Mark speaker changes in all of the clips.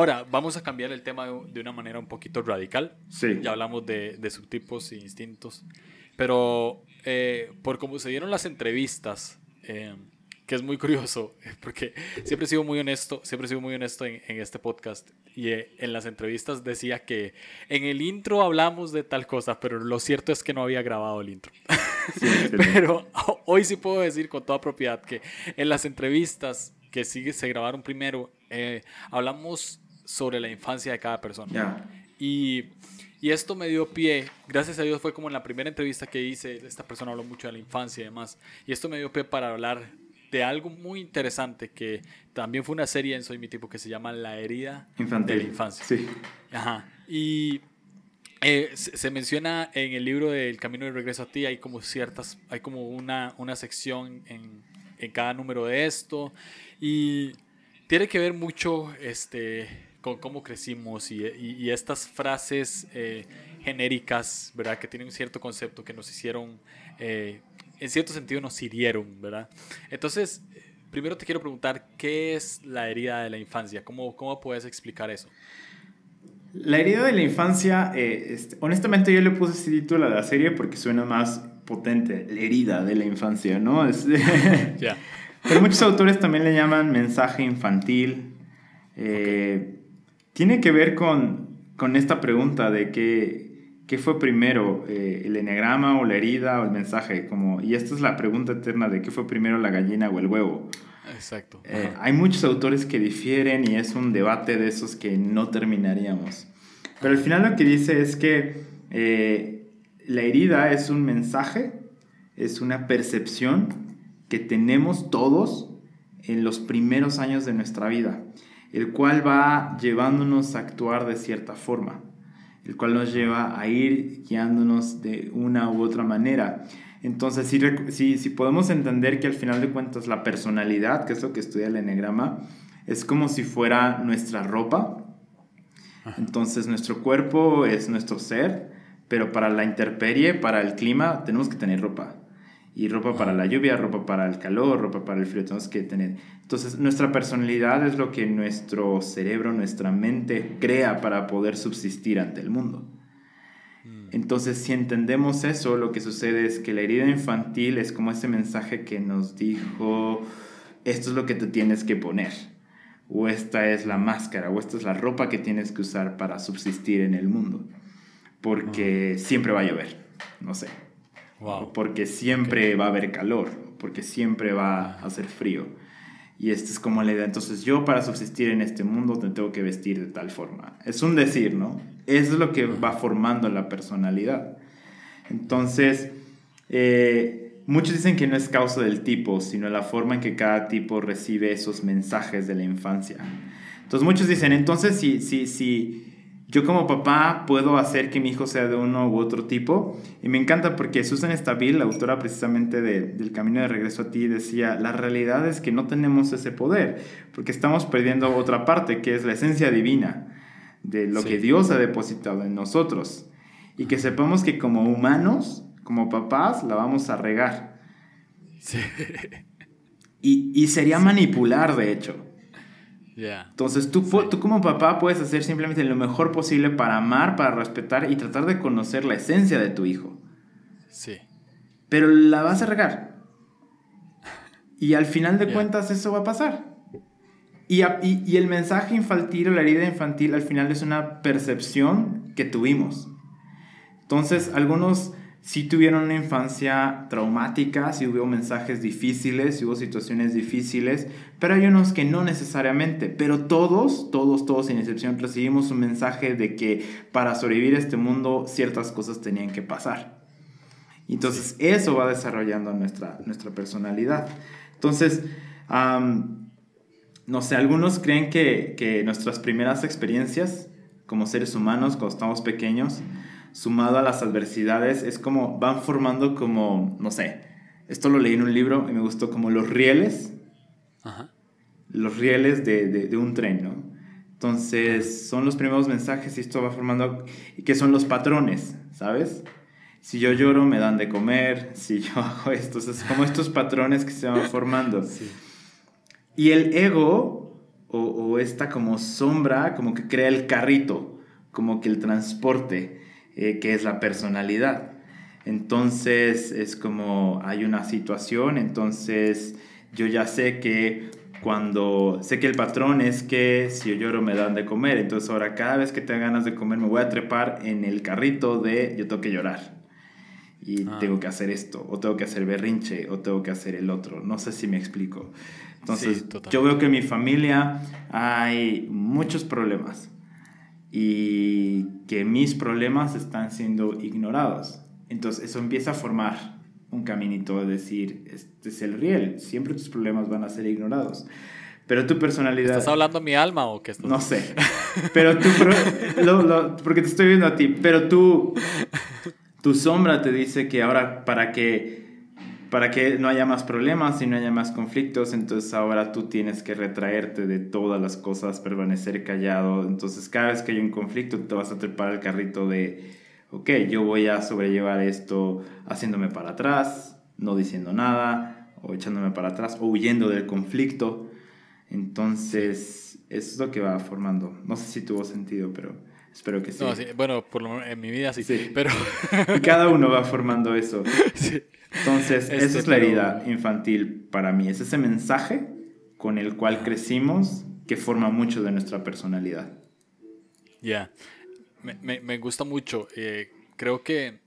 Speaker 1: ahora vamos a cambiar el tema de, una manera un poquito radical.
Speaker 2: Sí.
Speaker 1: Ya hablamos de, de subtipos e instintos. Pero eh, por cómo se dieron las entrevistas, eh, que es muy curioso, porque siempre he sido muy honesto, siempre he sido muy honesto en, en este podcast. Y eh, en las entrevistas decía que en el intro hablamos de tal cosa, pero lo cierto es que no había grabado el intro.
Speaker 2: Sí, excelente.
Speaker 1: pero hoy sí puedo decir con toda propiedad que en las entrevistas que sí se grabaron primero, eh, hablamos sobre la infancia de cada persona. Y, y esto me dio pie, gracias a Dios fue como en la primera entrevista que hice, esta persona habló mucho de la infancia y demás, y esto me dio pie para hablar de algo muy interesante que también fue una serie en Soy mi tipo que se llama La herida
Speaker 2: Infantil.
Speaker 1: de la infancia.
Speaker 2: Sí.
Speaker 1: Ajá. Y eh, se, se menciona en el libro del Camino de Regreso a ti, hay como ciertas, hay como una, una sección en, en cada número de esto y tiene que ver mucho este, con cómo crecimos y, y- y estas frases eh, genéricas, ¿verdad? Que tienen un cierto concepto que nos hicieron, eh, en cierto sentido nos hirieron, ¿verdad? Entonces, primero te quiero preguntar, ¿qué es la herida de la infancia? ¿Cómo, cómo puedes explicar eso?
Speaker 2: La herida de la infancia, eh, este, honestamente yo le puse ese título a la serie porque suena más potente, la herida de la infancia, ¿no? Es-
Speaker 1: Ya.
Speaker 2: Pero muchos autores también le llaman mensaje infantil. Eh, Tiene que ver con, con esta pregunta de qué, qué fue primero, eh, el enegrama o la herida o el mensaje. Como, y esta es la pregunta eterna de qué fue primero la gallina o el huevo.
Speaker 1: Exacto.
Speaker 2: Eh, hay muchos autores que difieren y es un debate de esos que no terminaríamos. Pero al final lo que dice es que eh, la herida es un mensaje, es una percepción que tenemos todos en los primeros años de nuestra vida, el cual va llevándonos a actuar de cierta forma, el cual nos lleva a ir guiándonos de una u otra manera. Entonces, si, si podemos entender que al final de cuentas la personalidad, que es lo que estudia el enegrama, es como si fuera nuestra ropa. Entonces, nuestro cuerpo es nuestro ser, pero para la intemperie, para el clima, tenemos que tener ropa. Y ropa para la lluvia, ropa para el calor, ropa para el frío, tenemos que tener. Entonces, nuestra personalidad es lo que nuestro cerebro, nuestra mente crea para poder subsistir ante el mundo. Entonces, si entendemos eso, lo que sucede es que la herida infantil es como ese mensaje que nos dijo, esto es lo que te tienes que poner, o esta es la máscara, o esta es la ropa que tienes que usar para subsistir en el mundo, porque siempre va a llover, no sé,
Speaker 1: Wow.
Speaker 2: porque siempre va a haber calor, porque siempre va a hacer frío. Y esta es como la idea. Entonces yo para subsistir en este mundo te tengo que vestir de tal forma. Es un decir, ¿no? Eso es lo que va formando la personalidad. Entonces, eh, muchos dicen que no es causa del tipo, sino la forma en que cada tipo recibe esos mensajes de la infancia. Entonces muchos dicen, entonces si, si, si yo como papá puedo hacer que mi hijo sea de uno u otro tipo, y me encanta porque Susan Stabil, la autora precisamente de, del Camino de Regreso a ti, decía, la realidad es que no tenemos ese poder, porque estamos perdiendo otra parte, que es la esencia divina de lo
Speaker 1: Sí.
Speaker 2: que Dios ha depositado en nosotros. Y que sepamos que como humanos, como papás, la vamos a regar.
Speaker 1: Sí.
Speaker 2: Y, y sería manipular, de hecho.
Speaker 1: Ya.
Speaker 2: Entonces tú, pu- tú como papá puedes hacer simplemente lo mejor posible para amar, para respetar y tratar de conocer la esencia de tu hijo.
Speaker 1: Sí.
Speaker 2: Pero la vas a regar. Y al final de
Speaker 1: Ya.
Speaker 2: cuentas eso va a pasar. Y, a- y- y el mensaje infantil o la herida infantil al final es una percepción que tuvimos. Entonces algunos sí tuvieron una infancia traumática, sí hubo mensajes difíciles, sí hubo situaciones difíciles, pero hay unos que no necesariamente. Pero todos, todos, todos sin excepción recibimos un mensaje de que para sobrevivir a este mundo ciertas cosas tenían que pasar. Entonces, eso va desarrollando nuestra, nuestra personalidad. Entonces, no sé, algunos creen que, que nuestras primeras experiencias como seres humanos, cuando estamos pequeños, sumado a las adversidades, es como van formando como, no sé, esto lo leí en un libro y me gustó como los rieles,
Speaker 1: Ajá.
Speaker 2: los rieles de, de- de un tren, ¿no? Entonces, son los primeros mensajes y esto va formando, y que son los patrones, ¿sabes? Si yo lloro, me dan de comer, si yo hago esto, es como estos patrones que se van formando.
Speaker 1: Sí.
Speaker 2: Y el ego o, esta como sombra, como que crea el carrito, como que el transporte, eh, que es la personalidad. Entonces es como hay una situación, entonces yo ya sé que cuando sé que el patrón es que si yo lloro me dan de comer, entonces ahora cada vez que tenga ganas de comer me voy a trepar en el carrito de yo tengo que llorar y ah. tengo que hacer esto, o tengo que hacer berrinche, o tengo que hacer el otro. No sé si me explico. Entonces, yo veo que en mi familia hay muchos problemas y que mis problemas están siendo ignorados. Entonces, eso empieza a formar un caminito de decir, este es el riel, siempre tus problemas van a ser ignorados. Pero tu personalidad...
Speaker 1: ¿Estás hablando mi alma o qué estás
Speaker 2: No sé. Pero tú, porque te estoy viendo a ti, pero tú, tu sombra te dice que ahora para que para que no haya más problemas y no haya más conflictos, entonces ahora tú tienes que retraerte de todas las cosas, permanecer callado. Entonces cada vez que hay un conflicto te vas a trepar el carrito de, ok, yo voy a sobrellevar esto haciéndome para atrás, no diciendo nada, o echándome para atrás, o huyendo del conflicto. Entonces, eso es lo que va formando. No sé si tuvo sentido, pero espero que sí.
Speaker 1: Bueno, por lo menos en mi vida sí, sí. pero...
Speaker 2: y cada uno va formando eso. Sí. Entonces, esa es este, la herida infantil para mí. Es ese mensaje con el cual crecimos que forma mucho de nuestra personalidad.
Speaker 1: Ya, me, me, gusta mucho. Eh, creo que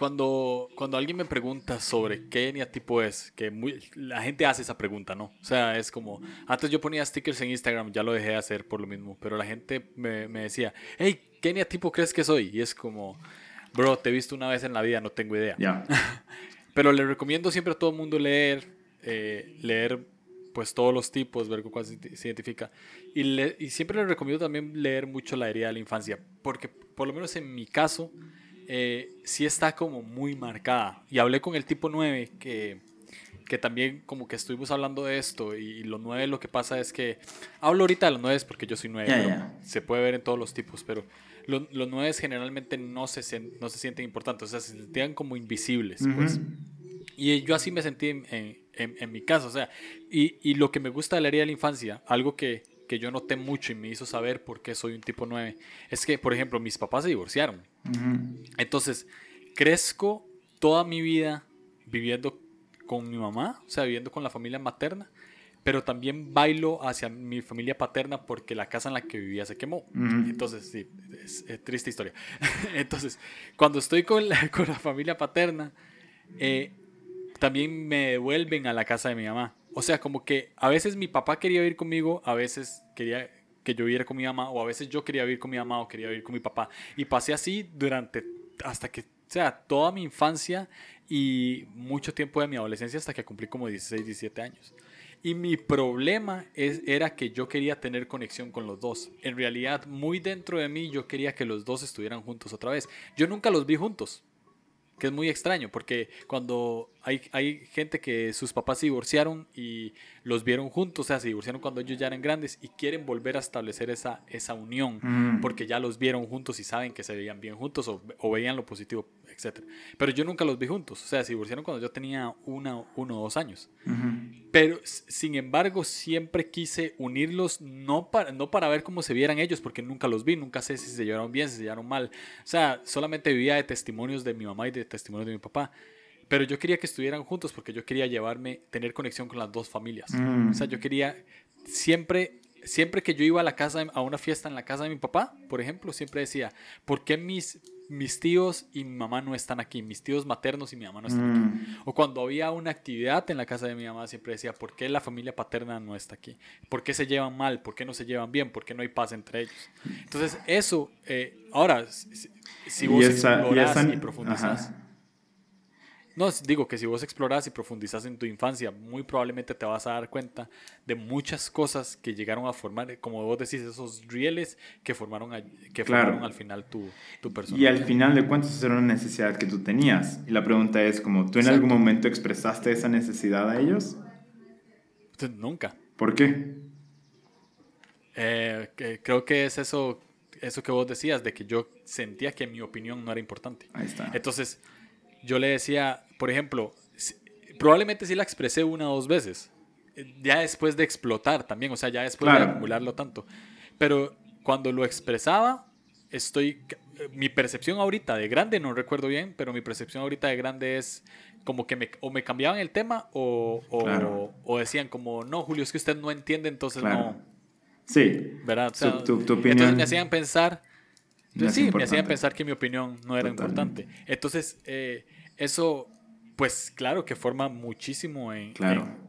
Speaker 1: cuando, cuando alguien me pregunta sobre qué tipo es, que la gente hace esa pregunta, ¿no? O sea, es como, antes yo ponía stickers en Instagram, ya lo dejé de hacer por lo mismo, pero la gente me, me decía, hey, ¿qué tipo crees que soy? Y es como, Bro, te he visto una vez en la vida, no tengo idea.
Speaker 2: Ya.
Speaker 1: Pero le recomiendo siempre a todo el mundo leer, eh, leer pues todos los tipos, ver con cuál se, identifica. Y, le, y, siempre le recomiendo también leer mucho la herida de la infancia, porque por lo menos en mi caso, eh, sí está como muy marcada. Y hablé con el tipo 9, que, que también como que estuvimos hablando de esto, y, los 9 lo que pasa es que, hablo ahorita de los 9 porque yo soy 9, se puede ver en todos los tipos, pero los, los nueve generalmente no se, no se sienten importantes, o sea, se sentían como invisibles, pues. Y yo así me sentí en, en, en, mi caso, o sea, y, y, lo que me gusta de la herida de la infancia, algo que, que yo noté mucho y me hizo saber por qué soy un tipo 9, es que, por ejemplo, mis papás se divorciaron. Entonces, crezco toda mi vida viviendo con mi mamá, o sea, viviendo con la familia materna, pero también bailo hacia mi familia paterna porque la casa en la que vivía se quemó. Entonces, sí, es, triste historia. Entonces, cuando estoy con la, con la familia paterna, eh, también me devuelven a la casa de mi mamá. O sea, como que a veces mi papá quería vivir conmigo, a veces quería que yo viviera con mi mamá, o a veces yo quería vivir con mi mamá o quería vivir con mi papá. Y pasé así durante, hasta que, o sea, toda mi infancia y mucho tiempo de mi adolescencia hasta que cumplí como 16, 17 años. Y mi problema es, era que yo quería tener conexión con los dos. En realidad, muy dentro de mí, yo quería que los dos estuvieran juntos otra vez. Yo nunca los vi juntos, que es muy extraño, porque cuando hay, hay gente que sus papás se divorciaron y los vieron juntos, o sea, se divorciaron cuando ellos ya eran grandes y quieren volver a establecer esa, esa unión, mm. porque ya los vieron juntos y saben que se veían bien juntos o, o veían lo positivo pero yo nunca los vi juntos, o sea, se divorciaron cuando yo tenía una, uno o dos años. Pero, sin embargo, siempre quise unirlos, no para, no para ver cómo se vieran ellos, porque nunca los vi, nunca sé si se llevaron bien, si se llevaron mal. O sea, solamente vivía de testimonios de mi mamá y de testimonios de mi papá. Pero yo quería que estuvieran juntos porque yo quería llevarme, tener conexión con las dos familias. O sea, yo quería siempre siempre que yo iba a la casa, a una fiesta en la casa de mi papá, por ejemplo, siempre decía, ¿por qué mis mis tíos y mi mamá no están aquí, mis tíos maternos y mi mamá no están aquí. Mm. O cuando había una actividad en la casa de mi mamá, siempre decía, ¿por qué la familia paterna no está aquí? ¿Por qué se llevan mal? ¿Por qué no se llevan bien? ¿Por qué no hay paz entre ellos? Entonces, eso, eh, ahora, si, vos y, y profundizas, no, digo que si vos exploras y profundizas en tu infancia, muy probablemente te vas a dar cuenta de muchas cosas que llegaron a formar, como vos decís, esos rieles que formaron, que formaron al final tu, tu persona.
Speaker 2: Y al final de cuentas, era una necesidad que tú tenías. Y la pregunta es, como, ¿tú en algún momento expresaste esa necesidad a ellos?
Speaker 1: Nunca.
Speaker 2: ¿Por qué?
Speaker 1: Eh, creo que es eso, eso que vos decías, de que yo sentía que mi opinión no era importante.
Speaker 2: Ahí está.
Speaker 1: Entonces, yo le decía, por ejemplo, probablemente sí la expresé una o dos veces, ya después de explotar también, o sea, ya después de acumularlo tanto. Pero cuando lo expresaba, estoy, mi percepción ahorita de grande, no recuerdo bien, pero mi percepción ahorita de grande es como que me, o me cambiaban el tema o, o, decían como, no, Julio, es que usted no entiende, entonces no.
Speaker 2: Sí.
Speaker 1: ¿Verdad? Entonces me hacían pensar, sí, me hacían pensar que mi opinión no era importante. Entonces, eh, eso pues claro que forma muchísimo en,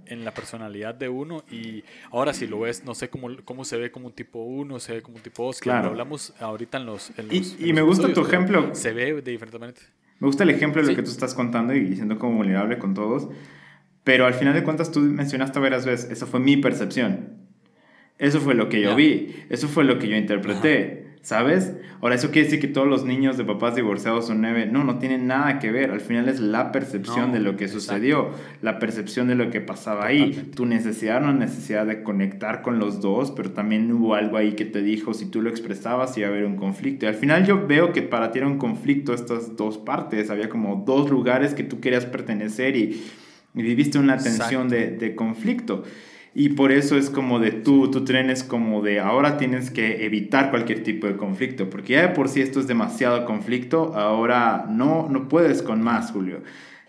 Speaker 1: en, la personalidad de uno y ahora si lo ves, no sé cómo, cómo se ve como un tipo 1, se ve como un tipo 2, claro. lo hablamos ahorita en los...
Speaker 2: y, me gusta tu ejemplo.
Speaker 1: Se ve de diferentes maneras.
Speaker 2: Me gusta el ejemplo de lo que tú estás contando y siendo como vulnerable con todos, pero al final de cuentas tú mencionaste varias veces, esa fue mi percepción. Eso fue lo que yo vi, eso fue lo que yo interpreté. ¿Sabes? Ahora, ¿eso quiere decir que todos los niños de papás divorciados son nueve? No, no tienen nada que ver. Al final es la percepción de lo que sucedió, la percepción de lo que pasaba ahí. Tu necesidad, no necesidad de conectar con los dos, pero también hubo algo ahí que te dijo, si tú lo expresabas, iba a haber un conflicto. Y al final yo veo que para ti era un conflicto estas dos partes. Había como dos lugares que tú querías pertenecer y, viviste una tensión de, de conflicto. Y por eso es como de tú, tú trenes como de ahora tienes que evitar cualquier tipo de conflicto, porque ya de por sí esto es demasiado conflicto, ahora no, no puedes con más, Julio.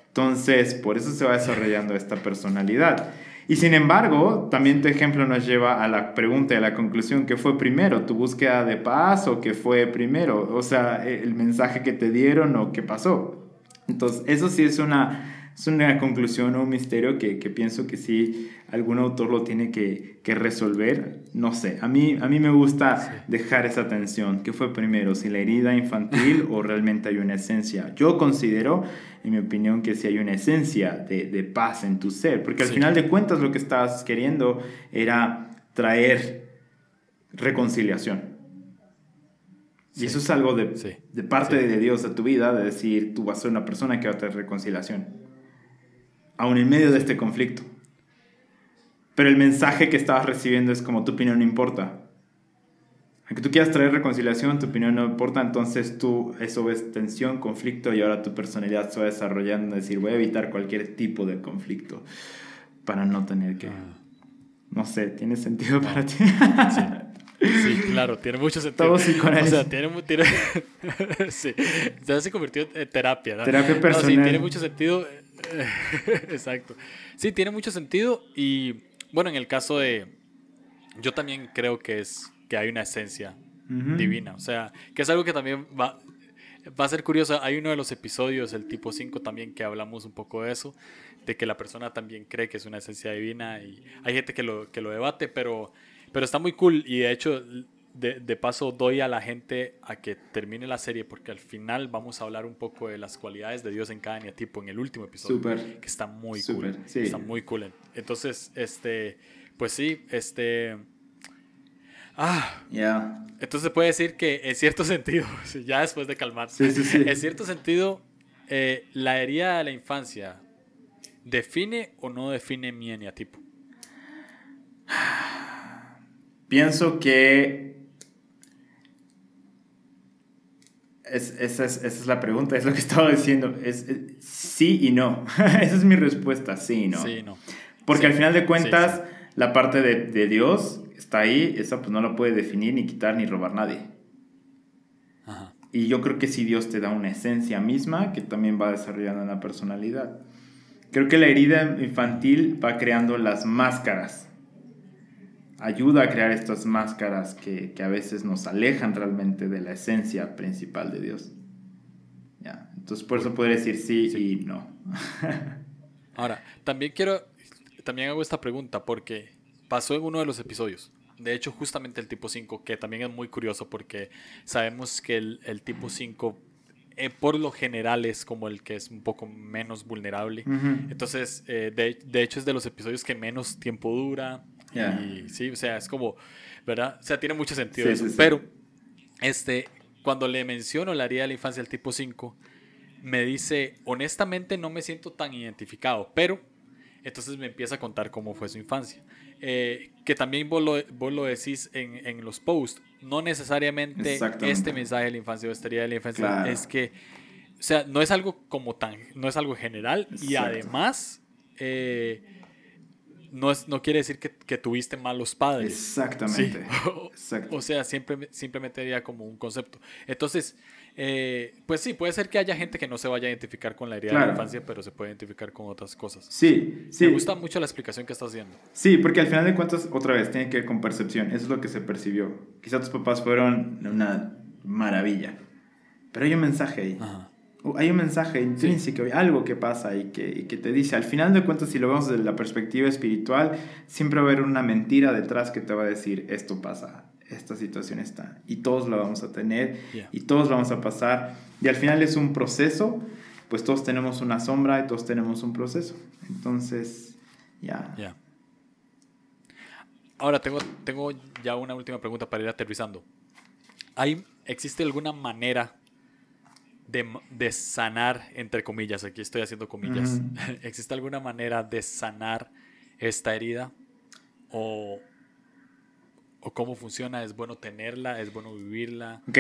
Speaker 2: Entonces, por eso se va desarrollando esta personalidad. Y sin embargo, también tu ejemplo nos lleva a la pregunta y a la conclusión, ¿qué fue primero? ¿Tu búsqueda de paz o qué fue primero? O sea, el mensaje que te dieron o qué pasó. Entonces, eso sí es una es una conclusión o un misterio que, que, pienso que sí algún autor lo tiene que, que, resolver. No sé, a mí, a mí me gusta dejar esa tensión. ¿Qué fue primero? ¿Si la herida infantil o realmente hay una esencia? Yo considero, en mi opinión, que sí hay una esencia de, de paz en tu ser, porque al final de cuentas lo que estabas queriendo era traer reconciliación. Y eso es algo de, de parte de Dios a tu vida, de decir, tú vas a ser una persona que va a traer reconciliación aún en medio de este conflicto. Pero el mensaje que estabas recibiendo es como tu opinión no importa. Aunque tú quieras traer reconciliación, tu opinión no importa, entonces tú eso ves tensión, conflicto y ahora tu personalidad se va desarrollando, es decir, voy a evitar cualquier tipo de conflicto para no tener que... Ah. No sé, ¿tiene sentido para ti?
Speaker 1: Sí. Claro, tiene mucho sentido. Todo O sea, tiene, tiene sí, ya se convirtió en terapia. ¿no?
Speaker 2: Terapia personal.
Speaker 1: sí, tiene mucho sentido. Exacto. Sí, tiene mucho sentido y bueno, en el caso de... Yo también creo que es que hay una esencia divina, o sea, que es algo que también va, va a ser curioso. Hay uno de los episodios, el tipo 5 también, que hablamos un poco de eso, de que la persona también cree que es una esencia divina y hay gente que lo, que lo debate, pero, pero está muy cool y de hecho de, de, paso doy a la gente a que termine la serie porque al final vamos a hablar un poco de las cualidades de Dios en cada tipo en el último episodio.
Speaker 2: Super,
Speaker 1: que está muy cool. Está muy cool. Entonces, este, pues sí, este... Ah,
Speaker 2: ya.
Speaker 1: Entonces se puede decir que en cierto sentido, ya después de calmarse, en cierto sentido, eh, la herida de la infancia define o no define mi eneatipo.
Speaker 2: Pienso que esa, es, la pregunta, es lo que estaba diciendo. Es, sí y no. esa es mi respuesta, sí y no.
Speaker 1: Sí no.
Speaker 2: Porque al final de cuentas, la parte de, Dios está ahí, esa pues no la puede definir, ni quitar, ni robar nadie. Y yo creo que si Dios te da una esencia misma, que también va desarrollando una personalidad. Creo que la herida infantil va creando las máscaras ayuda a crear estas máscaras que, que, a veces nos alejan realmente de la esencia principal de Dios. ¿Ya? Entonces por eso podría decir sí, y no.
Speaker 1: Ahora, también quiero, también hago esta pregunta porque pasó en uno de los episodios. De hecho, justamente el tipo 5, que también es muy curioso porque sabemos que el, el tipo 5 eh, por lo general es como el que es un poco menos vulnerable. Entonces, eh, de, de, hecho es de los episodios que menos tiempo dura. Y sí, o sea, es como, ¿verdad? O sea, tiene mucho sentido eso. Pero, este, cuando le menciono la herida de la infancia del tipo 5, me dice, honestamente no me siento tan identificado, pero entonces me empieza a contar cómo fue su infancia. Eh, que también vos lo, vos lo decís en, en, los posts, no necesariamente este mensaje de la infancia o esta herida de la infancia es que, o sea, no es algo como tan, no es algo general y además... Eh, no, es, no quiere decir que, que tuviste malos padres.
Speaker 2: Exactamente.
Speaker 1: Sí. O, o sea, siempre, simplemente sería como un concepto. Entonces, eh, pues sí, puede ser que haya gente que no se vaya a identificar con la herida de la infancia, pero se puede identificar con otras cosas.
Speaker 2: Sí, sí.
Speaker 1: Me gusta mucho la explicación que estás haciendo.
Speaker 2: Sí, porque al final de cuentas, otra vez, tiene que ver con percepción. Eso es lo que se percibió. Quizá tus papás fueron una maravilla, pero hay un mensaje ahí. Hay un mensaje intrínseco, hay algo que pasa y que, y que te dice, al final de cuentas, si lo vemos desde la perspectiva espiritual, siempre va a haber una mentira detrás que te va a decir, esto pasa, esta situación está. Y todos la vamos a tener y todos vamos a pasar. Y al final es un proceso, pues todos tenemos una sombra y todos tenemos un proceso. Entonces, ya.
Speaker 1: Ahora tengo, tengo ya una última pregunta para ir aterrizando. ¿Hay, ¿Existe alguna manera de, de sanar, entre comillas, aquí estoy haciendo comillas, ¿existe alguna manera de sanar esta herida? ¿O, o cómo funciona, es bueno tenerla, es bueno vivirla.
Speaker 2: Ok,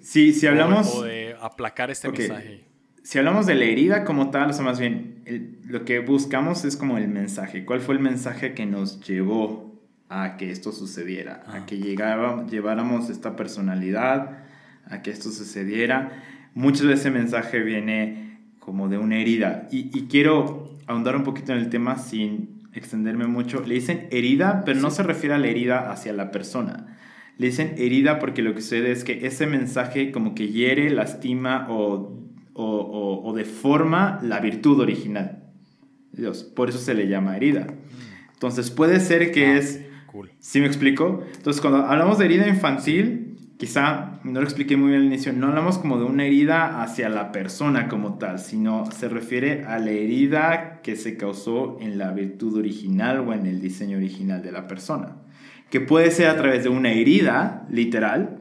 Speaker 2: si, si hablamos...
Speaker 1: O, de aplacar este mensaje.
Speaker 2: Si hablamos de la herida como tal, o sea, más bien, lo que buscamos es como el mensaje. ¿Cuál fue el mensaje que nos llevó a que esto sucediera? A ah. que llegara, lleváramos esta personalidad, a que esto sucediera. Muchas veces ese mensaje viene como de una herida. Y, y quiero ahondar un poquito en el tema sin extenderme mucho, le dicen herida, pero no se refiere a la herida hacia la persona. Le dicen herida porque lo que sucede es que ese mensaje como que hiere, lastima o, o, o, deforma la virtud original. Dios, por eso se le llama herida. Entonces puede ser que ah, es... Cool. ¿Sí me explico? Entonces cuando hablamos de herida infantil, quizá no lo expliqué muy bien al inicio, no hablamos como de una herida hacia la persona como tal, sino se refiere a la herida que se causó en la virtud original o en el diseño original de la persona. Que puede ser a través de una herida, literal,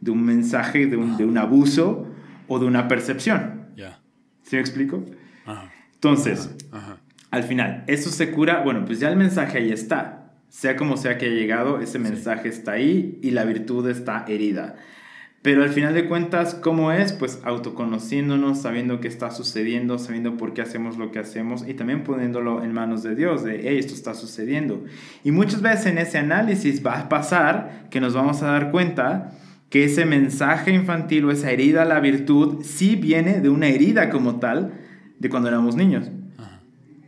Speaker 2: de un mensaje, de un, de un abuso o de una percepción.
Speaker 1: Ya.
Speaker 2: ¿Sí me explico? Entonces, al final, eso se cura, bueno, pues ya el mensaje ahí está sea como sea que haya llegado, ese mensaje está ahí y la virtud está herida. Pero al final de cuentas, ¿cómo es? Pues autoconociéndonos, sabiendo qué está sucediendo, sabiendo por qué hacemos lo que hacemos y también poniéndolo en manos de Dios, de, hey, esto está sucediendo. Y muchas veces en ese análisis va a pasar que nos vamos a dar cuenta que ese mensaje infantil o esa herida a la virtud sí viene de una herida como tal de cuando éramos niños,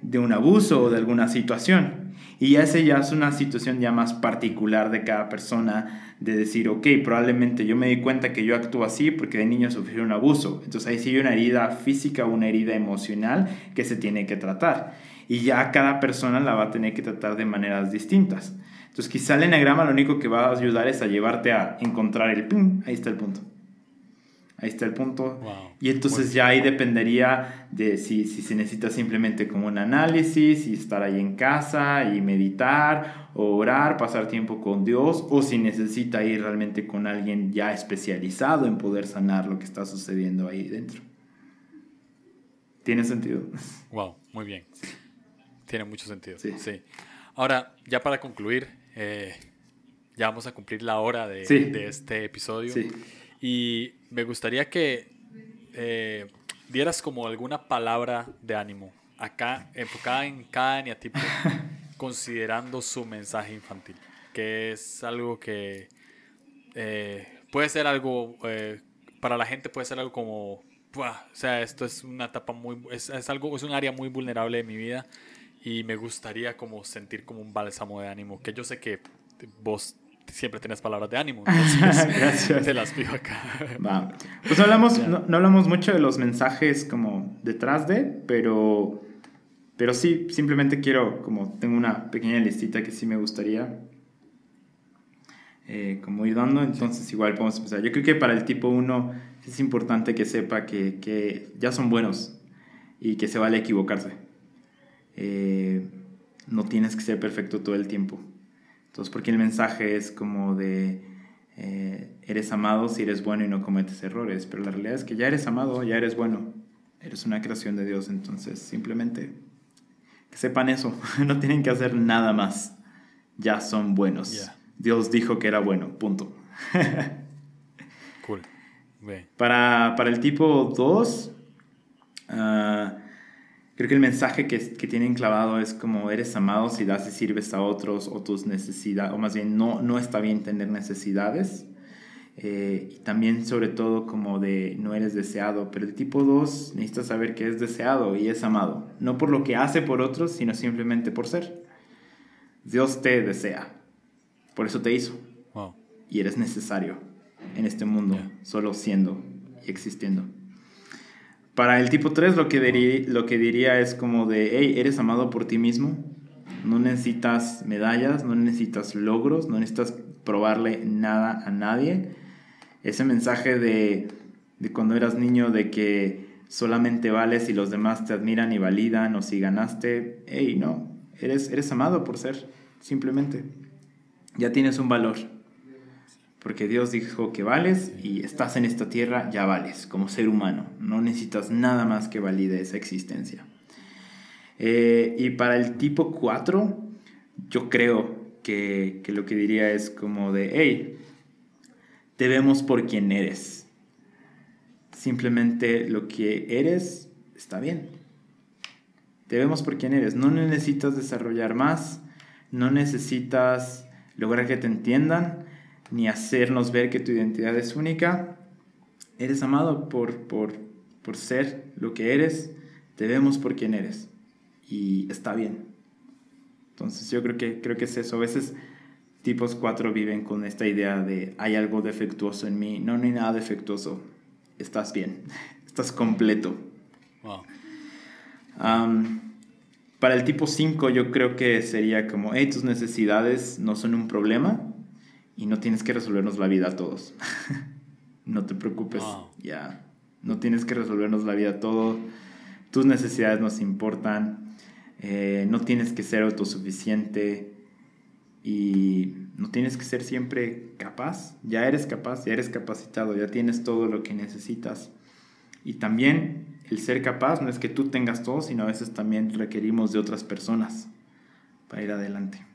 Speaker 2: de un abuso o de alguna situación. Y ese ya es una situación ya más particular de cada persona, de decir, ok, probablemente yo me di cuenta que yo actúo así porque de niño sufrí un abuso. Entonces ahí sí hay una herida física o una herida emocional que se tiene que tratar. Y ya cada persona la va a tener que tratar de maneras distintas. Entonces quizá el enagrama lo único que va a ayudar es a llevarte a encontrar el pum, ahí está el punto. Ahí está el punto. Y entonces ya ahí dependería de si, si, se necesita simplemente como un análisis y estar ahí en casa y meditar, o orar, pasar tiempo con Dios, o si necesita ir realmente con alguien ya especializado en poder sanar lo que está sucediendo ahí dentro. ¿Tiene sentido?
Speaker 1: Wow, muy bien. Tiene mucho sentido. Sí. Ahora, ya para concluir, eh, ya vamos a cumplir la hora de, de este episodio. Sí. Y me gustaría que eh, dieras como alguna palabra de ánimo, acá enfocada en cada eneatipo, considerando su mensaje infantil, que es algo que eh, puede ser algo, eh, para la gente puede ser algo como, o sea, esto es una etapa muy, es, es, algo, es un área muy vulnerable de mi vida y me gustaría como sentir como un bálsamo de ánimo, que yo sé que vos siempre tienes palabras de ánimo. Gracias. Te las pido acá.
Speaker 2: Pues no hablamos, no, hablamos mucho de los mensajes como detrás de, pero, pero sí, simplemente quiero, como tengo una pequeña listita que sí me gustaría eh, como ir dando, entonces igual podemos empezar. Yo creo que para el tipo 1 es importante que sepa que, que ya son buenos y que se vale equivocarse. Eh, no tienes que ser perfecto todo el tiempo. Entonces, porque el mensaje es como de, eh, eres amado si eres bueno y no cometes errores, pero la realidad es que ya eres amado, ya eres bueno, eres una creación de Dios, entonces simplemente que sepan eso, no tienen que hacer nada más, ya son buenos. Dios dijo que era bueno, punto.
Speaker 1: cool.
Speaker 2: Para, para, el tipo 2, ah, Creo que el mensaje que, que tienen clavado es como eres amado si das y sirves a otros o tus necesidades, o más bien no, no está bien tener necesidades. Eh, y también sobre todo como de no eres deseado, pero el tipo 2 necesita saber que es deseado y es amado, no por lo que hace por otros, sino simplemente por ser. Dios te desea, por eso te hizo. Y eres necesario en este mundo, solo siendo y existiendo. Para el tipo 3 lo que, lo que diría es como de, hey, eres amado por ti mismo, no necesitas medallas, no necesitas logros, no necesitas probarle nada a nadie. Ese mensaje de, de cuando eras niño de que solamente vales si los demás te admiran y validan o si ganaste, hey, no, eres, eres amado por ser, simplemente. Ya tienes un valor porque Dios dijo que vales y estás en esta tierra, ya vales como ser humano. No necesitas nada más que valide esa existencia. Eh, y para el tipo 4, yo creo que, que, lo que diría es como de, hey, te vemos por quien eres. Simplemente lo que eres está bien. Te vemos por quien eres. No necesitas desarrollar más, no necesitas lograr que te entiendan ni hacernos ver que tu identidad es única. Eres amado por, por, por ser lo que eres, te vemos por quien eres y está bien. Entonces yo creo que, creo que es eso. A veces tipos 4 viven con esta idea de hay algo defectuoso en mí. No, no hay nada defectuoso. Estás bien. Estás completo. para el tipo 5 yo creo que sería como, hey, tus necesidades no son un problema y no tienes que resolvernos la vida a todos. no te preocupes, ya. No tienes que resolvernos la vida a todos. Tus necesidades nos importan. Eh, no tienes que ser autosuficiente. Y no tienes que ser siempre capaz. Ya eres capaz, ya eres capacitado, ya tienes todo lo que necesitas. Y también el ser capaz no es que tú tengas todo, sino a veces también requerimos de otras personas para ir adelante.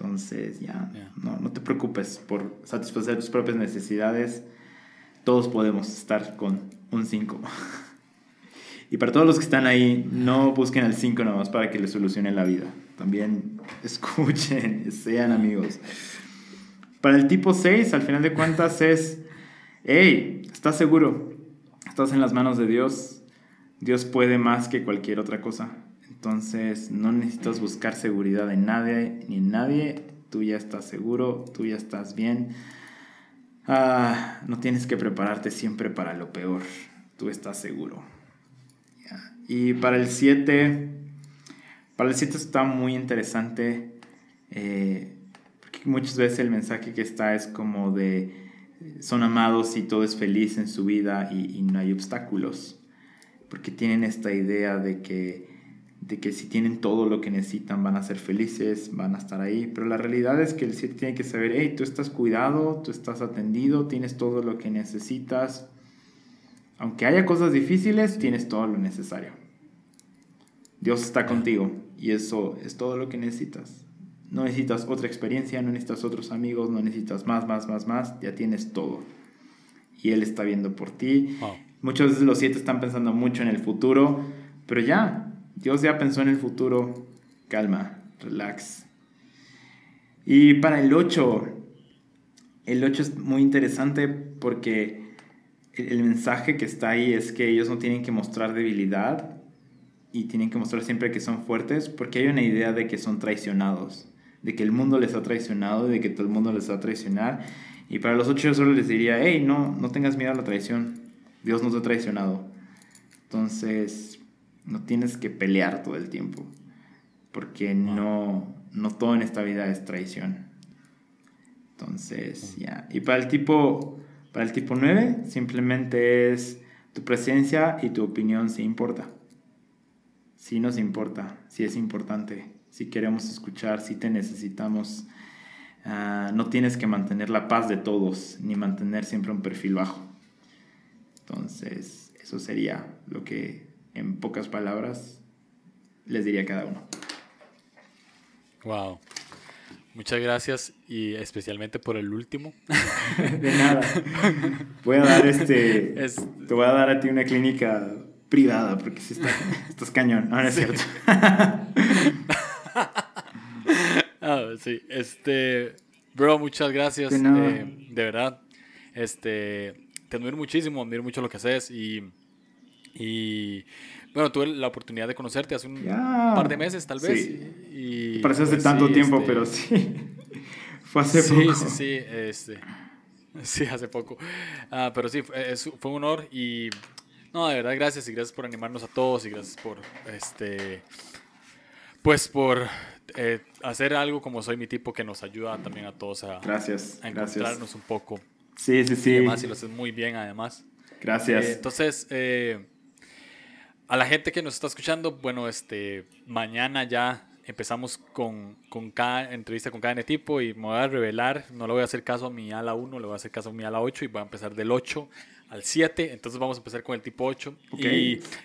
Speaker 2: Entonces, ya, no, no te preocupes por satisfacer tus propias necesidades. Todos podemos estar con un 5. y para todos los que están ahí, no busquen al 5 nomás para que les solucione la vida. También escuchen, sean amigos. Para el tipo 6, al final de cuentas, es, hey, ¿estás seguro? Estás en las manos de Dios. Dios puede más que cualquier otra cosa. Entonces no necesitas buscar seguridad en nadie ni en nadie. Tú ya estás seguro, tú ya estás bien. Ah, no tienes que prepararte siempre para lo peor. Tú estás seguro. Y para el 7, para el 7 está muy interesante. Eh, porque muchas veces el mensaje que está es como de son amados y todo es feliz en su vida y no hay obstáculos. Porque tienen esta idea de que de que si tienen todo lo que necesitan van a ser felices, van a estar ahí. Pero la realidad es que el 7 tiene que saber, hey, tú estás cuidado, tú estás atendido, tienes todo lo que necesitas. Aunque haya cosas difíciles, tienes todo lo necesario. Dios está contigo y eso es todo lo que necesitas. No necesitas otra experiencia, no necesitas otros amigos, no necesitas más, más, más, más, ya tienes todo. Y Él está viendo por ti. Muchas veces los siete están pensando mucho en el futuro, pero ya, Dios ya pensó en el futuro. Calma, relax. Y para el 8, el 8 es muy interesante porque el, mensaje que está ahí es que ellos no tienen que mostrar debilidad y tienen que mostrar siempre que son fuertes porque hay una idea de que son traicionados, de que el mundo les ha traicionado, de que todo el mundo les va a traicionar. Y para los 8 yo solo les diría, hey, no, no tengas miedo a la traición. Dios nos ha traicionado. Entonces, no tienes que pelear todo el tiempo, porque no, no todo en esta vida es traición. Entonces, ya. Y para el tipo para el tipo 9 simplemente es tu presencia y tu opinión si importa. Si nos importa, si es importante, si queremos escuchar, si te necesitamos. Ah, no tienes que mantener la paz de todos, ni mantener siempre un perfil bajo. Entonces, eso sería lo que en pocas palabras, les diría a cada uno.
Speaker 1: Wow. Muchas gracias y especialmente por el último.
Speaker 2: De nada. Voy a dar este. Te voy a dar a ti una clínica privada, porque si está, estás cañón, no, no es cierto.
Speaker 1: ah, sí, este, bro, muchas gracias, de, eh, de verdad, este, te admiro muchísimo, admiro mucho lo que haces y, y bueno, tuve la oportunidad de conocerte hace un par de meses, tal vez. Sí.
Speaker 2: Y, Parece hace pues tanto tiempo, este pero sí. Fue hace
Speaker 1: poco. Sí, sí, sí. Este, sí, hace poco. Ah, pero sí, fue, fue un honor y no, de verdad, gracias y gracias por animarnos a todos y gracias por, este, pues por eh, hacer algo como soy mi tipo que nos ayuda también a todos a,
Speaker 2: gracias,
Speaker 1: a encontrarnos un poco.
Speaker 2: Sí, sí, sí.
Speaker 1: Y además, y lo haces muy bien, además.
Speaker 2: Gracias.
Speaker 1: Eh, entonces, eh, a la gente que nos está escuchando, bueno, este, mañana ya empezamos con, con cada entrevista con cada tipo y me voy a revelar, no le voy a hacer caso a mi ala 1, le voy a hacer caso a mi ala 8 y voy a empezar del 8 al 7, entonces vamos a empezar con el tipo 8 y,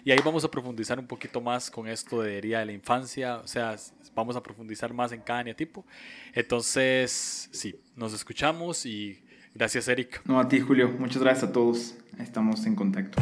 Speaker 1: y, ahí vamos a profundizar un poquito más con esto de herida de la infancia, o sea, vamos a profundizar más en cada tipo. Entonces, sí, nos escuchamos y gracias Eric.
Speaker 2: No, a ti Julio, muchas gracias a todos, estamos en contacto.